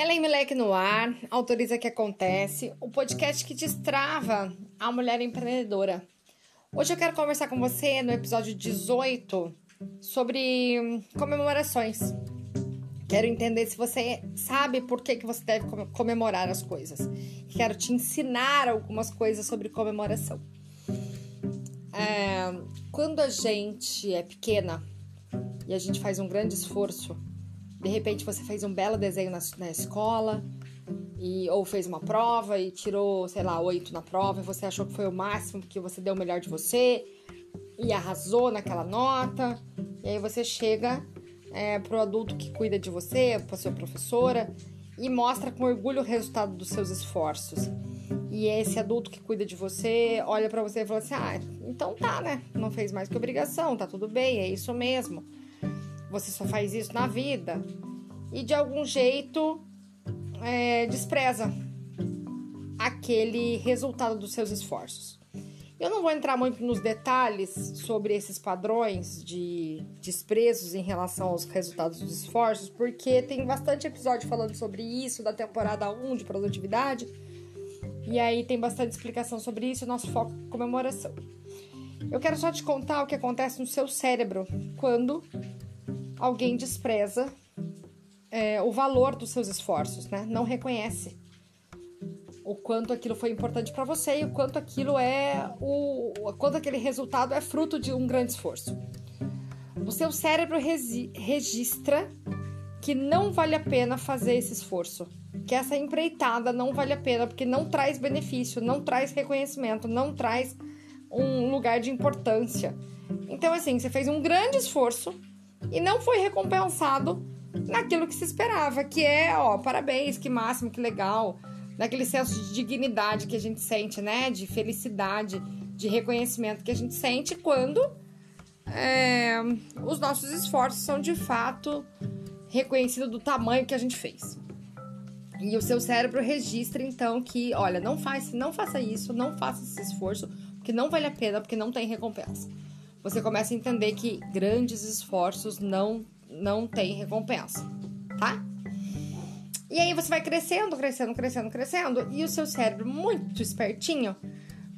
Ellen Milek no ar, autoriza que acontece, o podcast que destrava a mulher empreendedora. Hoje eu quero conversar com você no episódio 18 sobre comemorações. Quero entender se você sabe por que, que você deve comemorar as coisas. Quero te ensinar algumas coisas sobre comemoração. É, quando a gente é pequena e a gente faz um grande esforço de repente você fez um belo desenho na, na escola, e, ou fez uma prova e tirou, sei lá, oito na prova, e você achou que foi o máximo porque você deu o melhor de você e arrasou naquela nota. E aí você chega é, pro adulto que cuida de você, pra sua professora, e mostra com orgulho o resultado dos seus esforços. E esse adulto que cuida de você olha para você e fala assim: ah, então tá, né? Não fez mais que obrigação, tá tudo bem, é isso mesmo você só faz isso na vida e de algum jeito é, despreza aquele resultado dos seus esforços. Eu não vou entrar muito nos detalhes sobre esses padrões de desprezos em relação aos resultados dos esforços, porque tem bastante episódio falando sobre isso da temporada 1 de produtividade. E aí tem bastante explicação sobre isso, nosso foco é comemoração. Eu quero só te contar o que acontece no seu cérebro quando alguém despreza é, o valor dos seus esforços, né? Não reconhece o quanto aquilo foi importante para você e o quanto aquilo é o, o quanto aquele resultado é fruto de um grande esforço. O seu cérebro registra que não vale a pena fazer esse esforço, que essa empreitada não vale a pena porque não traz benefício, não traz reconhecimento, não traz um lugar de importância. Então assim, você fez um grande esforço e não foi recompensado naquilo que se esperava, que é, ó, parabéns, que máximo, que legal, naquele senso de dignidade que a gente sente, né? De felicidade, de reconhecimento que a gente sente quando é, os nossos esforços são de fato reconhecidos do tamanho que a gente fez. E o seu cérebro registra então que, olha, não não faça isso, não faça esse esforço, porque não vale a pena, porque não tem recompensa você começa a entender que grandes esforços não não têm recompensa, tá? E aí você vai crescendo, crescendo, crescendo, crescendo, e o seu cérebro, muito espertinho,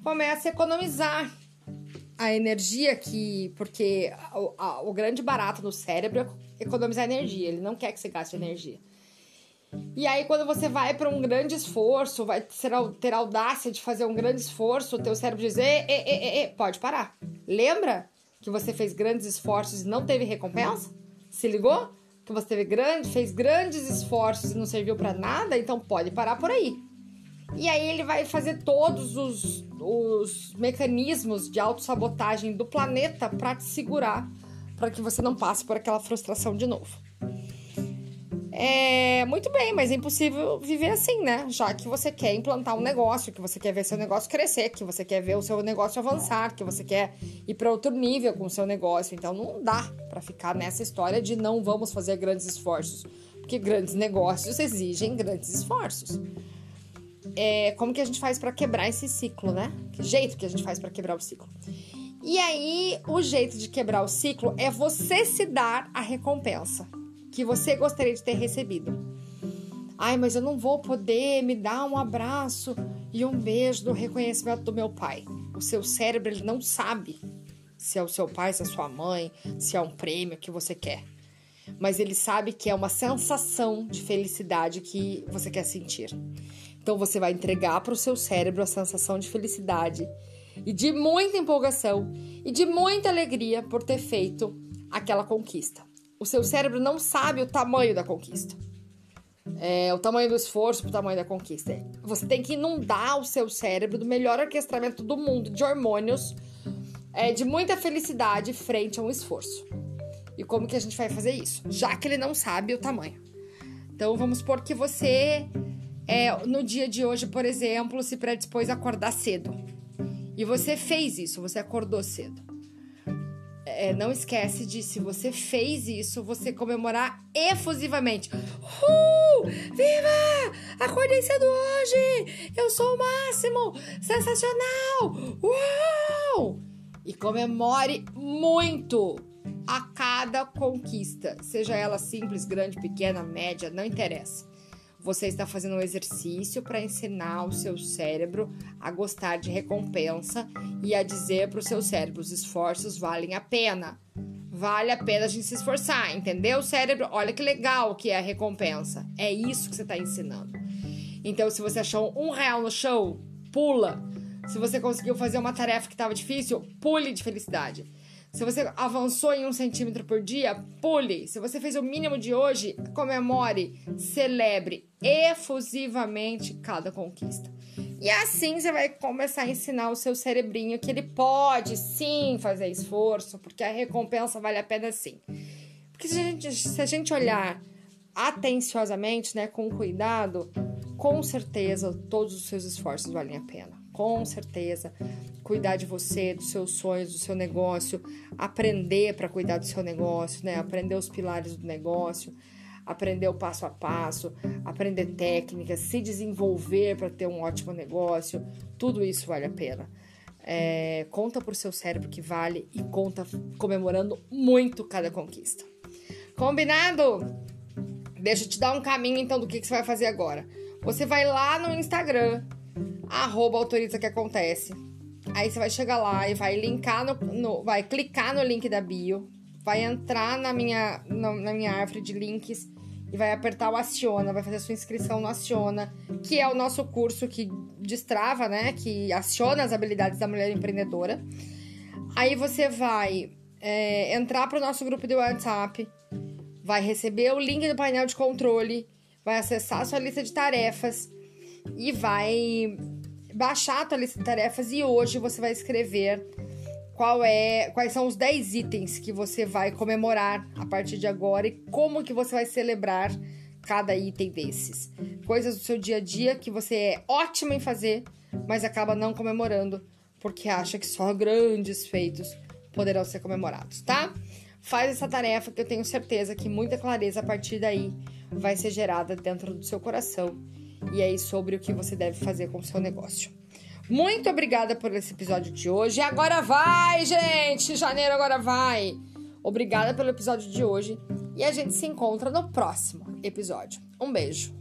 começa a economizar a energia que. Porque o, a, o grande barato do cérebro é economizar energia, ele não quer que você gaste energia. E aí, quando você vai para um grande esforço, vai ter audácia de fazer um grande esforço, o teu cérebro diz: e, e, e, pode parar. Lembra que você fez grandes esforços e não teve recompensa? Se ligou? Que você teve grande, fez grandes esforços e não serviu para nada? Então pode parar por aí. E aí ele vai fazer todos os, os mecanismos de autossabotagem do planeta para te segurar, para que você não passe por aquela frustração de novo. É, muito bem, mas é impossível viver assim, né? Já que você quer implantar um negócio, que você quer ver seu negócio crescer, que você quer ver o seu negócio avançar, que você quer ir para outro nível com o seu negócio. Então não dá para ficar nessa história de não vamos fazer grandes esforços, porque grandes negócios exigem grandes esforços. É, como que a gente faz para quebrar esse ciclo, né? Que jeito que a gente faz para quebrar o ciclo? E aí, o jeito de quebrar o ciclo é você se dar a recompensa que você gostaria de ter recebido. Ai, mas eu não vou poder me dar um abraço e um beijo do reconhecimento do meu pai. O seu cérebro ele não sabe se é o seu pai, se é a sua mãe, se é um prêmio que você quer. Mas ele sabe que é uma sensação de felicidade que você quer sentir. Então você vai entregar para o seu cérebro a sensação de felicidade e de muita empolgação e de muita alegria por ter feito aquela conquista o seu cérebro não sabe o tamanho da conquista. É, o tamanho do esforço, o tamanho da conquista. Você tem que inundar o seu cérebro do melhor orquestramento do mundo de hormônios, é, de muita felicidade frente a um esforço. E como que a gente vai fazer isso? Já que ele não sabe o tamanho. Então vamos supor que você, é, no dia de hoje, por exemplo, se predispôs a acordar cedo. E você fez isso, você acordou cedo é, não esquece de, se você fez isso, você comemorar efusivamente. Uh! Viva! Acordei cedo hoje! Eu sou o máximo! Sensacional! Uau! E comemore muito a cada conquista, seja ela simples, grande, pequena, média, não interessa. Você está fazendo um exercício para ensinar o seu cérebro a gostar de recompensa e a dizer para o seu cérebro: os esforços valem a pena. Vale a pena a gente se esforçar, entendeu, cérebro? Olha que legal que é a recompensa. É isso que você está ensinando. Então, se você achou um real no show, pula. Se você conseguiu fazer uma tarefa que estava difícil, pule de felicidade. Se você avançou em um centímetro por dia, pule. Se você fez o mínimo de hoje, comemore, celebre efusivamente cada conquista. E assim você vai começar a ensinar o seu cerebrinho que ele pode sim fazer esforço, porque a recompensa vale a pena sim. Porque se a gente, se a gente olhar atenciosamente, né, com cuidado, com certeza todos os seus esforços valem a pena com certeza. Cuidar de você, dos seus sonhos, do seu negócio, aprender para cuidar do seu negócio, né? Aprender os pilares do negócio, aprender o passo a passo, aprender técnicas, se desenvolver para ter um ótimo negócio. Tudo isso vale a pena. É, conta pro seu cérebro que vale e conta comemorando muito cada conquista. Combinado? Deixa eu te dar um caminho então do que, que você vai fazer agora. Você vai lá no Instagram arroba autoriza que acontece. Aí você vai chegar lá e vai linkar no, no, vai clicar no link da bio, vai entrar na minha, no, na minha árvore de links e vai apertar o Aciona, vai fazer sua inscrição no Aciona, que é o nosso curso que destrava, né? Que aciona as habilidades da mulher empreendedora. Aí você vai é, entrar para o nosso grupo de WhatsApp, vai receber o link do painel de controle, vai acessar a sua lista de tarefas e vai baixar a tua lista de tarefas e hoje você vai escrever qual é, quais são os 10 itens que você vai comemorar a partir de agora e como que você vai celebrar cada item desses. Coisas do seu dia a dia que você é ótima em fazer, mas acaba não comemorando porque acha que só grandes feitos poderão ser comemorados, tá? Faz essa tarefa que eu tenho certeza que muita clareza a partir daí vai ser gerada dentro do seu coração e aí sobre o que você deve fazer com o seu negócio. Muito obrigada por esse episódio de hoje. Agora vai, gente! Janeiro agora vai! Obrigada pelo episódio de hoje e a gente se encontra no próximo episódio. Um beijo!